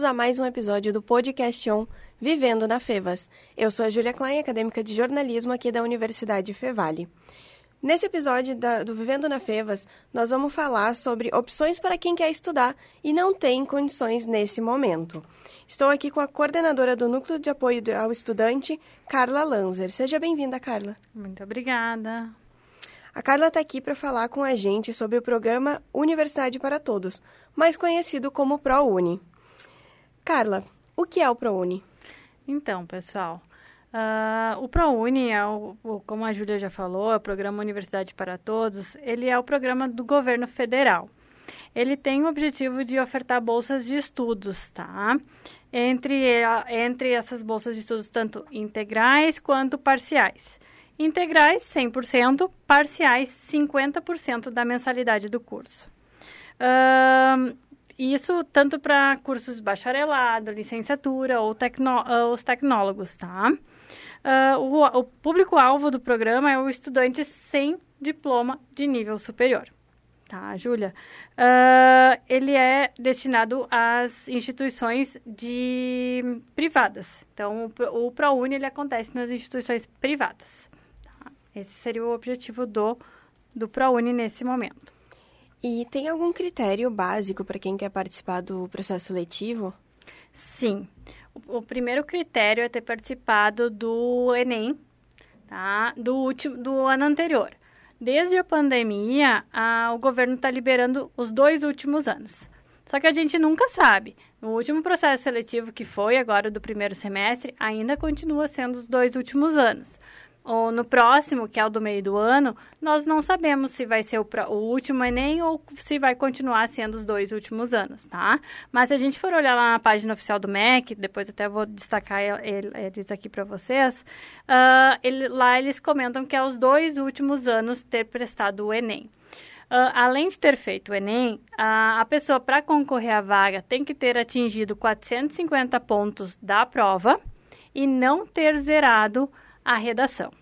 bem-vindos a mais um episódio do Podcast On Vivendo na Fevas. Eu sou a Júlia Klein, acadêmica de jornalismo aqui da Universidade Fevale. Nesse episódio da, do Vivendo na Fevas, nós vamos falar sobre opções para quem quer estudar e não tem condições nesse momento. Estou aqui com a coordenadora do Núcleo de Apoio ao Estudante, Carla Lanzer. Seja bem-vinda, Carla. Muito obrigada. A Carla está aqui para falar com a gente sobre o programa Universidade para Todos, mais conhecido como ProUni. Carla, o que é o ProUni? Então, pessoal, uh, o ProUni, é o, o, como a Júlia já falou, é o Programa Universidade para Todos, ele é o programa do governo federal. Ele tem o objetivo de ofertar bolsas de estudos, tá? Entre, entre essas bolsas de estudos, tanto integrais quanto parciais. Integrais, 100%, parciais, 50% da mensalidade do curso. Uh, isso tanto para cursos de bacharelado, licenciatura ou tecno, os tecnólogos, tá? Uh, o, o público-alvo do programa é o estudante sem diploma de nível superior. Tá, Júlia? Uh, ele é destinado às instituições de privadas. Então, o, o ProUni ele acontece nas instituições privadas. Tá? Esse seria o objetivo do, do ProUni nesse momento. E tem algum critério básico para quem quer participar do processo seletivo? Sim. O, o, primeiro critério é ter participado do Enem, tá? Do último do ano anterior. Desde a pandemia, a, o governo está liberando os dois últimos anos. Só que a gente nunca sabe. No último processo seletivo que foi agora do primeiro semestre, ainda continua sendo os dois últimos anos ou no próximo, que é o do meio do ano, nós não sabemos se vai ser o, o, último Enem ou se vai continuar sendo os dois últimos anos, tá? Mas se a gente for olhar lá na página oficial do MEC, depois até vou destacar eles aqui para vocês, uh, ele, lá eles comentam que é os dois últimos anos ter prestado o Enem. Uh, além de ter feito o Enem, uh, a pessoa, para concorrer à vaga, tem que ter atingido 450 pontos da prova e não ter zerado a redação.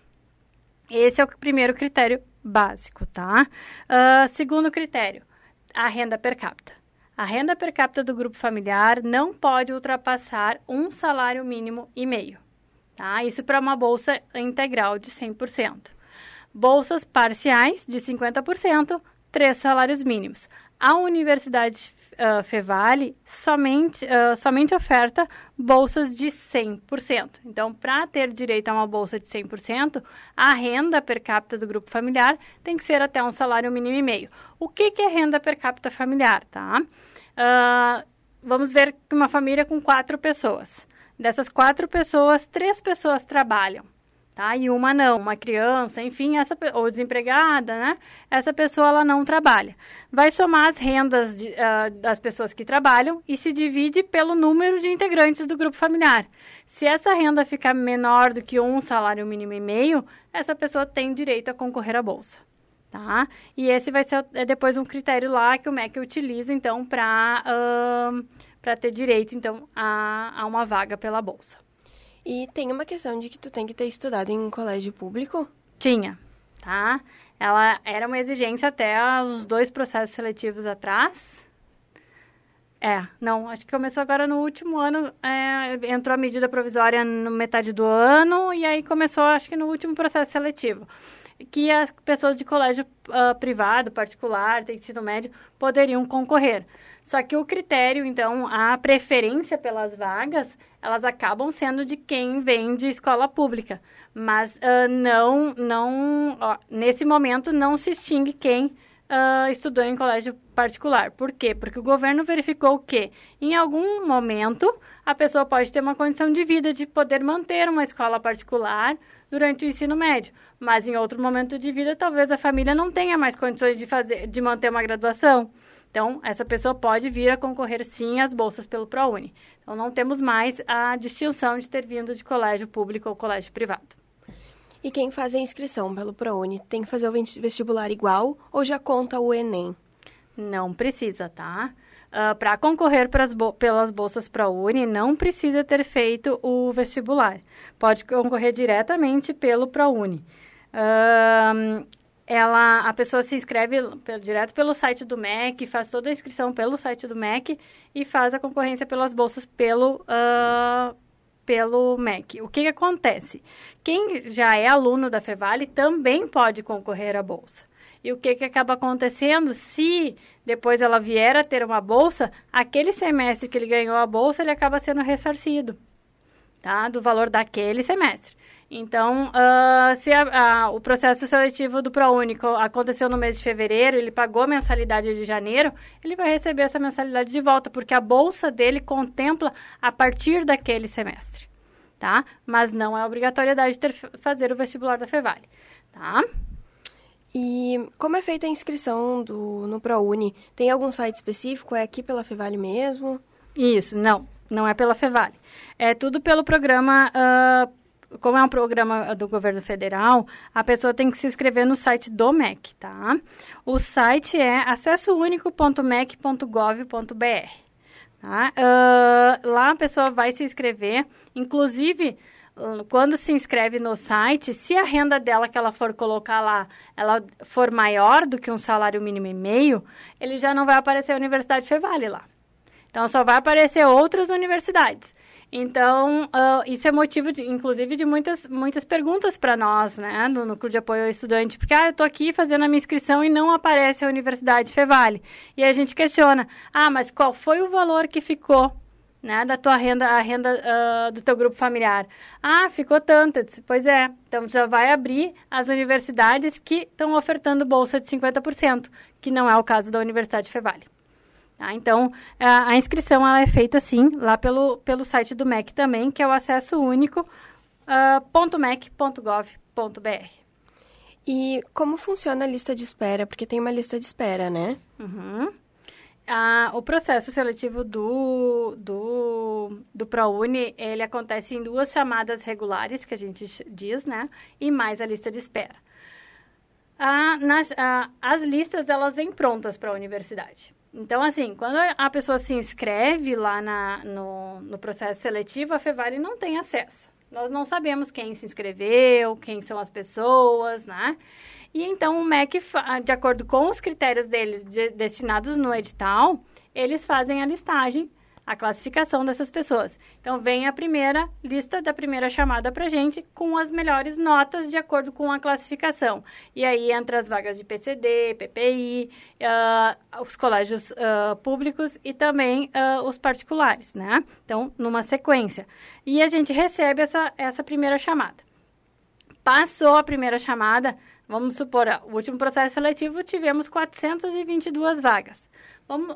Esse é o primeiro critério básico, tá? Uh, segundo critério, a renda per capita. A renda per capita do grupo familiar não pode ultrapassar um salário mínimo e meio, tá? Isso para uma bolsa integral de 100%. Bolsas parciais de 50%, três salários mínimos. A Universidade uh, Fevale somente, uh, somente oferta bolsas de 100%. Então, para ter direito a uma bolsa de 100%, a renda per capita do grupo familiar tem que ser até um salário mínimo e meio. O que, que é renda per capita familiar, tá? Uh, vamos ver uma família com quatro pessoas. Dessas quatro pessoas, três pessoas trabalham tá? E uma não, uma criança, enfim, essa ou desempregada, né? Essa pessoa ela não trabalha. Vai somar as rendas de, uh, das pessoas que trabalham e se divide pelo número de integrantes do grupo familiar. Se essa renda ficar menor do que um salário mínimo e meio, essa pessoa tem direito a concorrer à bolsa. Tá? E esse vai ser é depois um critério lá que o MEC utiliza, então, para uh, para ter direito, então, a, a uma vaga pela bolsa. E tem uma questão de que tu tem que ter estudado em um colégio público? Tinha, tá? Ela era uma exigência até os dois processos seletivos atrás. É, não, acho que começou agora no último ano, é, entrou a medida provisória no metade do ano e aí começou, acho que no último processo seletivo, que as pessoas de colégio uh, privado, particular, de ensino médio, poderiam concorrer. Só que o critério, então, a preferência pelas vagas, elas acabam sendo de quem vem de escola pública. Mas uh, não, não ó, nesse momento, não se extingue quem uh, estudou em colégio particular. Por quê? Porque o governo verificou que, em algum momento, a pessoa pode ter uma condição de vida de poder manter uma escola particular durante o ensino médio. Mas, em outro momento de vida, talvez a família não tenha mais condições de, fazer, de manter uma graduação. Então, essa pessoa pode vir a concorrer sim às bolsas pelo ProUni. Então, não temos mais a distinção de ter vindo de colégio público ou colégio privado. E quem faz a inscrição pelo ProUni tem que fazer o vestibular igual ou já conta o Enem? Não precisa, tá? Uh, Para concorrer bo pelas bolsas ProUni, não precisa ter feito o vestibular. Pode concorrer diretamente pelo ProUni. Uh, ela, a pessoa se inscreve direto pelo site do MEC, faz toda a inscrição pelo site do MEC e faz a concorrência pelas bolsas pelo, uh, pelo MEC. O que, que acontece? Quem já é aluno da Fevale também pode concorrer à bolsa. E o que, que acaba acontecendo? Se depois ela vier a ter uma bolsa, aquele semestre que ele ganhou a bolsa, ele acaba sendo ressarcido, tá? Do valor daquele semestre. Então, uh, se a, a, o processo seletivo do ProUnico aconteceu no mês de fevereiro, ele pagou a mensalidade de janeiro, ele vai receber essa mensalidade de volta, porque a bolsa dele contempla a partir daquele semestre, tá? Mas não é obrigatoriedade de ter, fazer o vestibular da Fevale, tá? E como é feita a inscrição do, no ProUni? Tem algum site específico? É aqui pela Fevale mesmo? Isso, não, não é pela Fevale. É tudo pelo programa uh, como é um programa do governo federal, a pessoa tem que se inscrever no site do MEC, tá? O site é acessounico.mec.gov.br. Tá? Uh, lá a pessoa vai se inscrever, inclusive quando se inscreve no site, se a renda dela que ela for colocar lá, ela for maior do que um salário mínimo e meio, ele já não vai aparecer a Universidade Fevale lá. Então só vai aparecer outras universidades. Então, uh, isso é motivo, de, inclusive, de muitas, muitas perguntas para nós, né, no Núcleo de Apoio ao Estudante, porque, ah, eu estou aqui fazendo a minha inscrição e não aparece a Universidade Fevale. E a gente questiona, ah, mas qual foi o valor que ficou, né, da tua renda, a renda uh, do teu grupo familiar? Ah, ficou tanto. Disse, pois é, então já vai abrir as universidades que estão ofertando bolsa de 50%, que não é o caso da Universidade Fevale. Tá? Então, a, a, inscrição ela é feita, sim, lá pelo, pelo site do MEC também, que é o acesso único uh, .mec.gov.br. E como funciona a lista de espera? Porque tem uma lista de espera, né? Uhum. Ah, o processo seletivo do, do, do ProUni, ele acontece em duas chamadas regulares, que a gente diz, né? E mais a lista de espera. Ah, nas, ah, as listas, elas vêm prontas para a universidade. Então, assim, quando a pessoa se inscreve lá na, no, no processo seletivo, a Fevale não tem acesso. Nós não sabemos quem se inscreveu, quem são as pessoas, né? E então o MEC, de acordo com os critérios deles de, destinados no edital, eles fazem a listagem a classificação dessas pessoas. Então, vem a primeira lista da primeira chamada para gente com as melhores notas de acordo com a classificação. E aí entra as vagas de PCD, PPI, uh, ah, os colégios uh, públicos e também uh, os particulares, né? Então, numa sequência. E a gente recebe essa, essa primeira chamada. Passou a primeira chamada, vamos supor, o último processo seletivo tivemos 422 vagas. Vamos,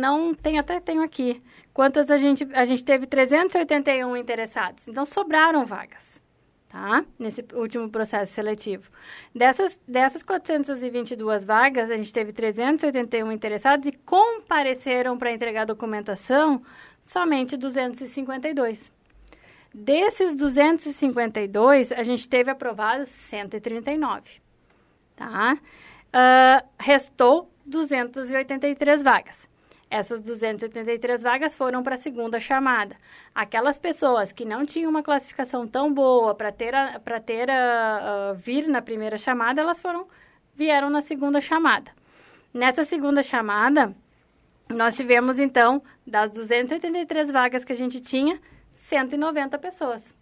não tem, até tenho aqui. Quantas a gente, a gente teve 381 interessados. Então, sobraram vagas, tá? Nesse último processo seletivo. Dessas, dessas 422 vagas, a gente teve 381 interessados e compareceram para entregar documentação somente 252. Desses 252, a gente teve aprovados 139, tá? Uh, restou 283 vagas. Essas 283 vagas foram para a segunda chamada. Aquelas pessoas que não tinham uma classificação tão boa para ter, a, ter a, a, vir na primeira chamada, elas foram vieram na segunda chamada. Nessa segunda chamada, nós tivemos então das 283 vagas que a gente tinha, 190 pessoas.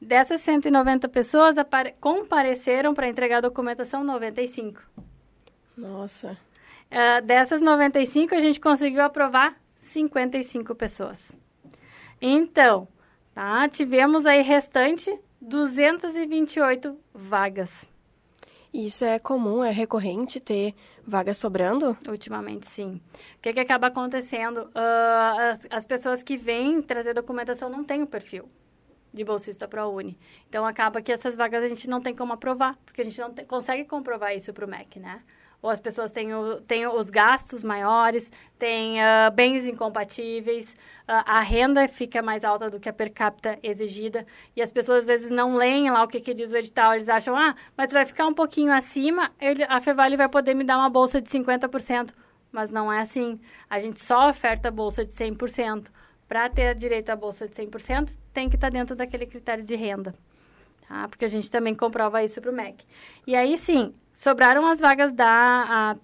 Dessas 190 pessoas compareceram para entregar a documentação 95. Nossa. Uh, dessas 95, a gente conseguiu aprovar 55 pessoas. Então, tá? Tivemos aí restante 228 vagas. Isso é comum, é recorrente ter vagas sobrando? Ultimamente, sim. O que, que acaba acontecendo? Uh, as, as, pessoas que vêm trazer documentação não têm o perfil de bolsista para a Uni. Então, acaba que essas vagas a gente não tem como aprovar, porque a gente não te, consegue comprovar isso para o MEC, né? Ou as pessoas têm, o, têm os gastos maiores, têm uh, bens incompatíveis, uh, a renda fica mais alta do que a per capita exigida, e as pessoas às vezes não leem lá o que, que diz o edital, eles acham, ah, mas vai ficar um pouquinho acima, ele, a Fevale vai poder me dar uma bolsa de 50%, mas não é assim, a gente só oferta bolsa de 100%, para ter direito à bolsa de 100%, tem que estar tá dentro daquele critério de renda. Tá? Porque a gente também comprova isso para o MEC. E aí sim, sobraram as vagas da.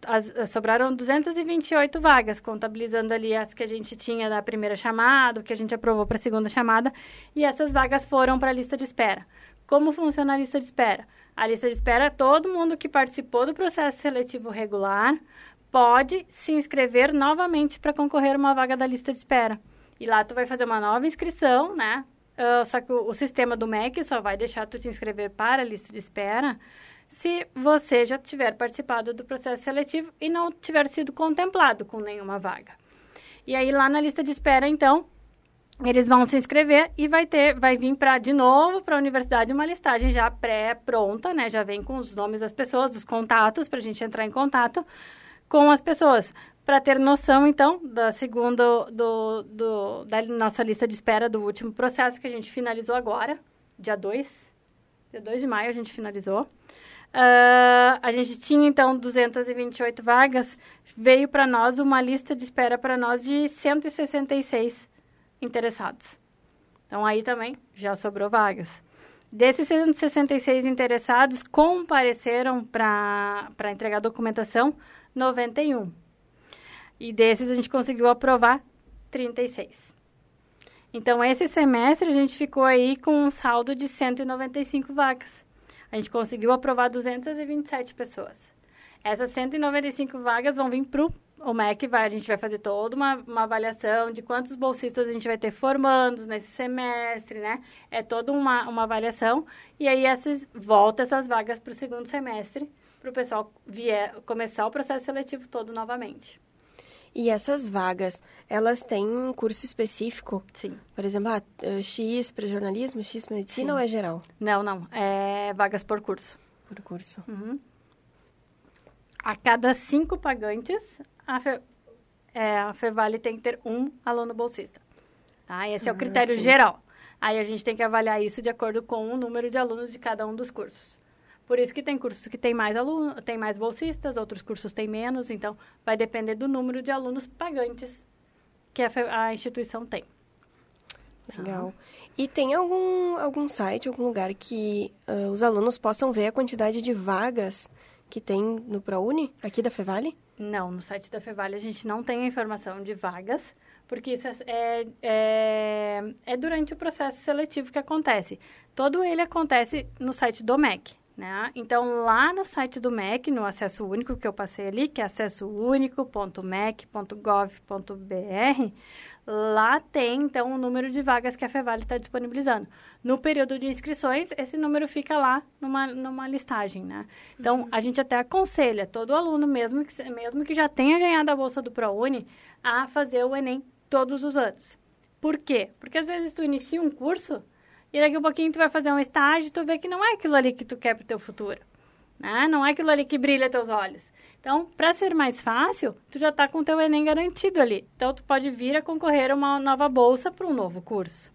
A, as, sobraram 228 vagas, contabilizando ali as que a gente tinha da primeira chamada, o que a gente aprovou para a segunda chamada, e essas vagas foram para a lista de espera. Como funciona a lista de espera? A lista de espera, todo mundo que participou do processo seletivo regular pode se inscrever novamente para concorrer a uma vaga da lista de espera. E lá tu vai fazer uma nova inscrição, né? Uh, só que o, o, sistema do MEC só vai deixar tu te inscrever para a lista de espera se você já tiver participado do processo seletivo e não tiver sido contemplado com nenhuma vaga. E aí lá na lista de espera, então, eles vão se inscrever e vai ter, vai vir para de novo para a universidade uma listagem já pré-pronta, né? Já vem com os nomes das pessoas, os contatos para a gente entrar em contato com as pessoas para ter noção, então, da segunda do, do, da nossa lista de espera do último processo que a gente finalizou agora, dia 2, dia 2 de maio a gente finalizou. Uh, a gente tinha, então, 228 vagas, veio para nós uma lista de espera para nós de 166 interessados. Então, aí também já sobrou vagas. Desses 166 interessados, compareceram para entregar documentação 91. E desses a gente conseguiu aprovar 36. Então, esse semestre a gente ficou aí com um saldo de 195 vagas. A gente conseguiu aprovar 227 pessoas. Essas 195 vagas vão vir para o MEC, vai, a gente vai fazer toda uma, uma avaliação de quantos bolsistas a gente vai ter formandos nesse semestre, né? É toda uma, uma avaliação. E aí, essas, volta essas vagas para o segundo semestre, para o pessoal vier, começar o processo seletivo todo novamente. E essas vagas, elas têm um curso específico? Sim. Por exemplo, ah, eh, X para jornalismo, X para medicina Sim. ou é geral? Não, não. É vagas por curso. Por curso. Uhum. A cada cinco pagantes, a, Fe, é, a Fevale tem que ter um aluno bolsista. Tá? Esse é o ah, critério geral. Aí a gente tem que avaliar isso de acordo com o número de alunos de cada um dos cursos. Por isso que tem cursos que tem mais alunos, tem mais bolsistas, outros cursos têm menos, então vai depender do número de alunos pagantes que a, a instituição tem. Legal. E tem algum, algum site, algum lugar que uh, os alunos possam ver a quantidade de vagas que tem no ProUni, aqui da Fevale? Não, no site da Fevale a gente não tem a informação de vagas, porque isso é, é, é durante o processo seletivo que acontece. Todo ele acontece no site do MEC. Né? Então, lá no site do MEC, no acesso único que eu passei ali, que é acessounico.mec.gov.br, lá tem, então, o número de vagas que a Fevale está disponibilizando. No período de inscrições, esse número fica lá numa, numa listagem, né? Então, uhum. a gente até aconselha todo aluno, mesmo que, mesmo que já tenha ganhado a bolsa do ProUni, a fazer o Enem todos os anos. Por quê? Porque às vezes tu inicia um curso e daqui a pouquinho tu vai fazer um estágio e tu vê que não é aquilo ali que tu quer pro teu futuro. Né? Não é aquilo ali que brilha teus olhos. Então, para ser mais fácil, tu já está com o teu Enem garantido ali. Então, tu pode vir a concorrer a uma nova bolsa para um novo curso.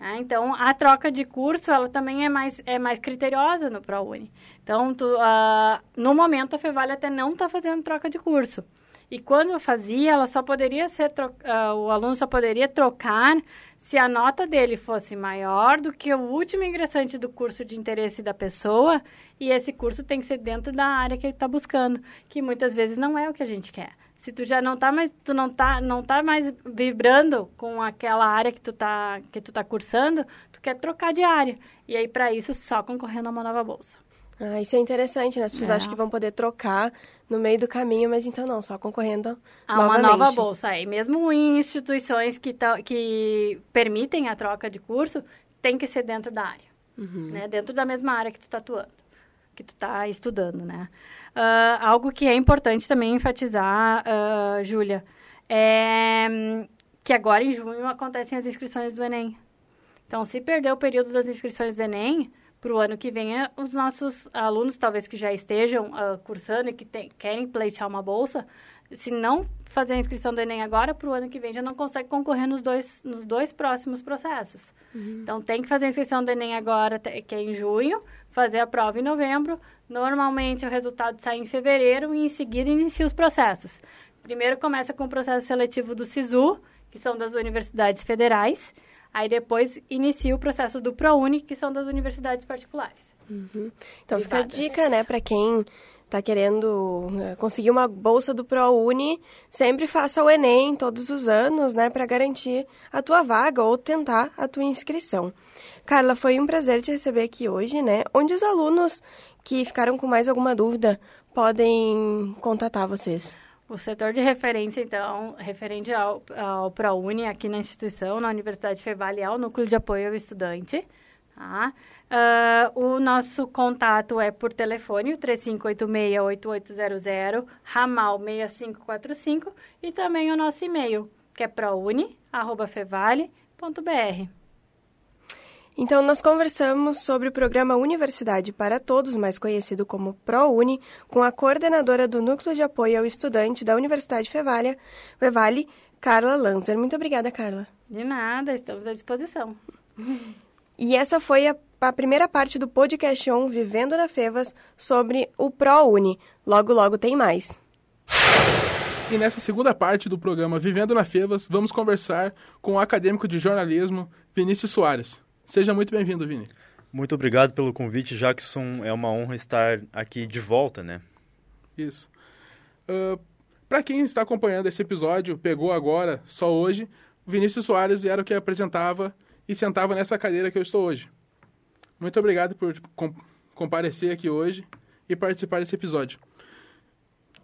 Né? Então, a troca de curso, ela também é mais, é mais criteriosa no ProUni. Então, tu, uh, no momento, a Fevale até não está fazendo troca de curso. E quando eu fazia, ela só poderia ser uh, o aluno só poderia trocar se a nota dele fosse maior do que o último ingressante do curso de interesse da pessoa, e esse curso tem que ser dentro da área que ele está buscando, que muitas vezes não é o que a gente quer. Se tu já não está mais, tu não tá, não tá mais vibrando com aquela área que tu tá, que tu tá cursando, tu quer trocar de área. E aí para isso só concorrendo a uma nova bolsa. Ah, isso é interessante, né? As pessoas é. acham que vão poder trocar no meio do caminho, mas então não, só concorrendo a uma nova bolsa. E mesmo em instituições que, que permitem a troca de curso, tem que ser dentro da área, uhum. né? Dentro da mesma área que tu está atuando, que tu está estudando, né? Uh, algo que é importante também enfatizar, uh, Júlia, é que agora em junho acontecem as inscrições do Enem. Então, se perder o período das inscrições do Enem, para o ano que vem, é os nossos alunos, talvez que já estejam uh, cursando e que tem, querem pleitear uma bolsa, se não fazer a inscrição do Enem agora, para o ano que vem já não consegue concorrer nos dois, nos dois próximos processos. Uhum. Então, tem que fazer a inscrição do Enem agora, que é em junho, fazer a prova em novembro. Normalmente, o resultado sai em fevereiro e, em seguida, inicia os processos. Primeiro, começa com o processo seletivo do SISU, que são das universidades federais. Aí depois inicia o processo do ProUni, que são das universidades particulares. Uhum. Então fica a dica, né, para quem está querendo eh, conseguir uma bolsa do ProUni, sempre faça o Enem todos os anos, né, para garantir a tua vaga ou tentar a tua inscrição. Carla, foi um prazer te receber aqui hoje, né? Onde os alunos que ficaram com mais alguma dúvida podem contatar vocês? O setor de referência, então, referente ao, ao ProUni aqui na instituição, na Universidade Fevale, é o Núcleo de Apoio ao Estudante. Tá? Uh, o nosso contato é por telefone, o 3586-8800, ramal 6545, e também o nosso e-mail, que é prouni.fevale.br. Então, nós conversamos sobre o programa Universidade para Todos, mais conhecido como ProUni, com a coordenadora do Núcleo de Apoio ao Estudante da Universidade Fevale, Fevale Carla Lanzer. Muito obrigada, Carla. De nada, estamos à disposição. E essa foi a, a primeira parte do podcast On Vivendo na Fevas sobre o ProUni. Logo, logo tem mais. E nessa segunda parte do programa Vivendo na Fevas, vamos conversar com o acadêmico de jornalismo Vinícius Soares. Seja muito bem-vindo, Vini. Muito obrigado pelo convite, Jackson. É uma honra estar aqui de volta, né? Isso. Uh, Para quem está acompanhando esse episódio, pegou agora, só hoje, o Vinícius Soares era o que apresentava e sentava nessa cadeira que eu estou hoje. Muito obrigado por com comparecer aqui hoje e participar desse episódio.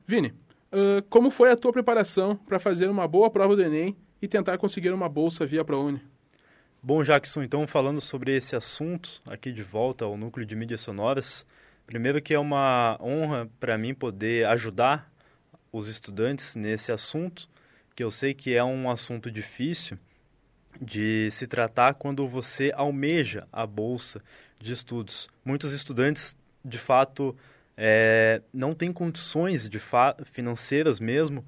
Vini, uh, como foi a tua preparação para fazer uma boa prova do Enem e tentar conseguir uma bolsa via ProUni? Bom, Jackson, então falando sobre esse assunto, aqui de volta ao núcleo de mídias sonoras, primeiro que é uma honra para mim poder ajudar os estudantes nesse assunto, que eu sei que é um assunto difícil de se tratar quando você almeja a bolsa de estudos. Muitos estudantes, de fato, é, não têm condições de financeiras mesmo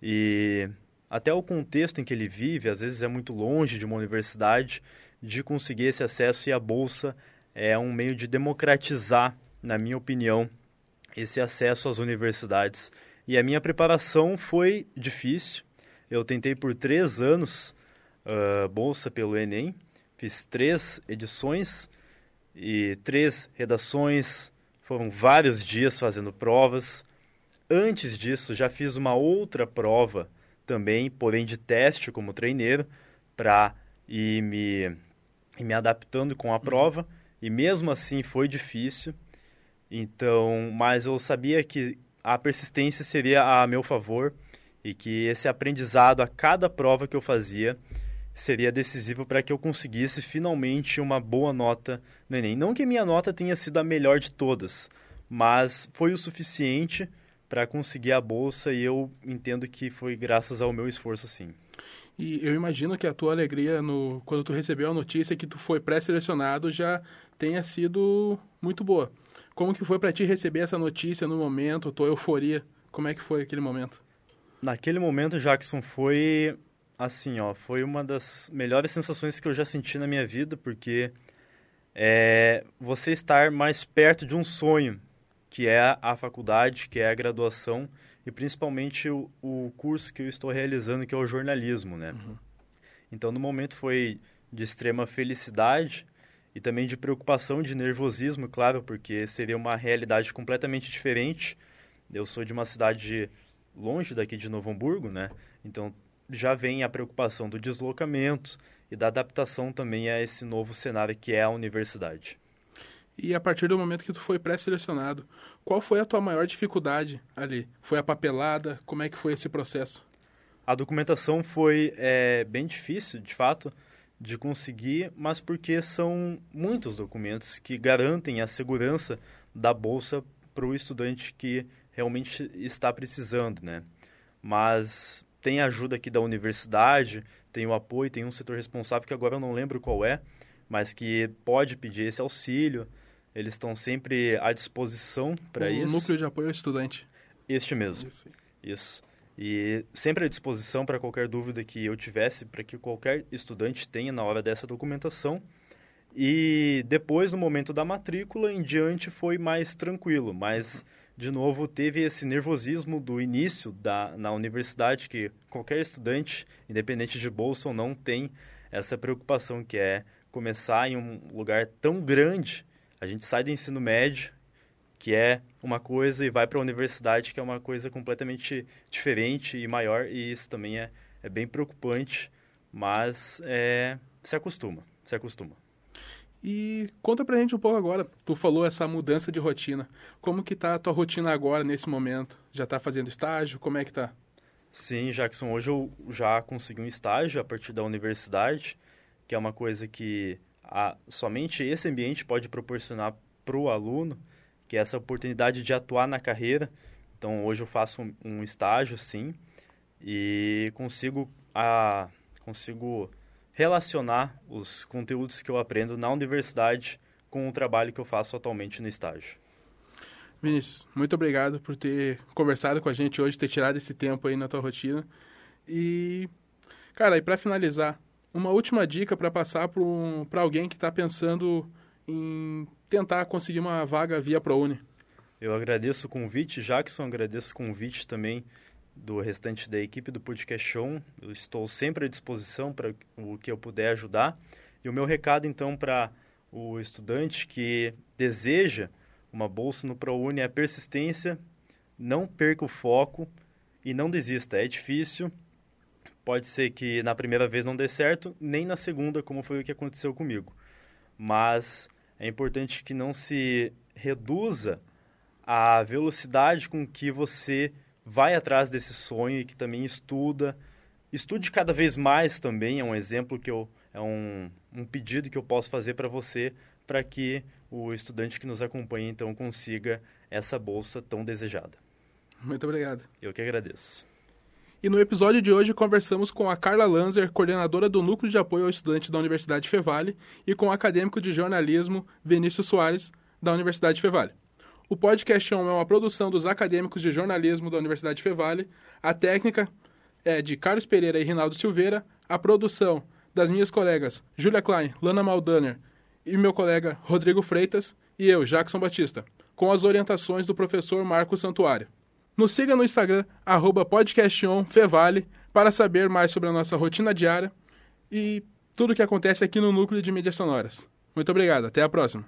e até o contexto em que ele vive, às vezes é muito longe de uma universidade, de conseguir esse acesso e a bolsa é um meio de democratizar, na minha opinião, esse acesso às universidades. E a minha preparação foi difícil. Eu tentei por três anos uh, bolsa pelo Enem, fiz três edições e três redações, foram vários dias fazendo provas. Antes disso, já fiz uma outra prova também, porém de teste como treineiro, para ir me, ir me adaptando com a uhum. prova. E mesmo assim foi difícil. Então, mas eu sabia que a persistência seria a meu favor e que esse aprendizado a cada prova que eu fazia seria decisivo para que eu conseguisse finalmente uma boa nota no Enem. Não que minha nota tenha sido a melhor de todas, mas foi o suficiente para conseguir a bolsa e eu entendo que foi graças ao meu esforço sim. E eu imagino que a tua alegria no quando tu recebeu a notícia que tu foi pré-selecionado já tenha sido muito boa. Como que foi para ti receber essa notícia no momento, tua euforia? Como é que foi aquele momento? Naquele momento, Jackson, foi assim, ó, foi uma das melhores sensações que eu já senti na minha vida, porque é você estar mais perto de um sonho, que é a faculdade, que é a graduação e principalmente o, o curso que eu estou realizando, que é o jornalismo, né? Uhum. Então, no momento foi de extrema felicidade e também de preocupação, de nervosismo, claro, porque seria uma realidade completamente diferente. Eu sou de uma cidade longe daqui de Novo Hamburgo, né? Então, já vem a preocupação do deslocamento e da adaptação também a esse novo cenário que é a universidade. E a partir do momento que tu foi pré-selecionado, qual foi a tua maior dificuldade ali? Foi a papelada? Como é que foi esse processo? A documentação foi é, bem difícil, de fato, de conseguir, mas porque são muitos documentos que garantem a segurança da bolsa para o estudante que realmente está precisando, né? Mas tem ajuda aqui da universidade, tem o apoio, tem um setor responsável que agora eu não lembro qual é, mas que pode pedir esse auxílio. Eles estão sempre à disposição para isso. O núcleo de apoio ao estudante. Este mesmo. Isso. isso. E sempre à disposição para qualquer dúvida que eu tivesse, para que qualquer estudante tenha na hora dessa documentação. E depois, no momento da matrícula, em diante foi mais tranquilo, mas de novo teve esse nervosismo do início da na universidade que qualquer estudante, independente de bolsa ou não, tem essa preocupação que é começar em um lugar tão grande A gente sai do ensino médio, que é uma coisa, e vai para a universidade, que é uma coisa completamente diferente e maior, e isso também é, é bem preocupante, mas é, se acostuma, se acostuma. E conta pra gente um pouco agora, tu falou essa mudança de rotina. Como que tá a tua rotina agora, nesse momento? Já tá fazendo estágio? Como é que tá? Sim, Jackson, hoje eu já consegui um estágio a partir da universidade, que é uma coisa que a, somente esse ambiente pode proporcionar para o aluno, que é essa oportunidade de atuar na carreira. Então, hoje eu faço um, um estágio, sim, e consigo, a, consigo relacionar os conteúdos que eu aprendo na universidade com o trabalho que eu faço atualmente no estágio. Vinícius, muito obrigado por ter conversado com a gente hoje, ter tirado esse tempo aí na tua rotina. E, cara, e para finalizar, uma última dica para passar para um, alguém que está pensando em tentar conseguir uma vaga via ProUni. Eu agradeço o convite, Jackson, agradeço o convite também do restante da equipe do Podcast Show. Eu estou sempre à disposição para o que eu puder ajudar. E o meu recado, então, para o estudante que deseja uma bolsa no ProUni é persistência, não perca o foco e não desista. É difícil, pode ser que na primeira vez não dê certo, nem na segunda, como foi o que aconteceu comigo. Mas é importante que não se reduza a velocidade com que você vai atrás desse sonho e que também estuda. Estude cada vez mais também, é um exemplo que eu é um, um pedido que eu posso fazer para você para que o estudante que nos acompanha então consiga essa bolsa tão desejada. Muito obrigado. Eu que agradeço. E no episódio de hoje conversamos com a Carla Lanzer, coordenadora do Núcleo de Apoio ao Estudante da Universidade Fevale, e com o acadêmico de jornalismo Vinícius Soares, da Universidade Fevale. O podcast é uma produção dos acadêmicos de jornalismo da Universidade Fevale. A técnica é de Carlos Pereira e Rinaldo Silveira. A produção das minhas colegas Julia Klein, Lana Maldaner e meu colega Rodrigo Freitas e eu, Jackson Batista, com as orientações do professor Marcos Santuário. Nos siga no Instagram, podcastonfevale, para saber mais sobre a nossa rotina diária e tudo o que acontece aqui no Núcleo de Mídias Sonoras. Muito obrigado, até a próxima.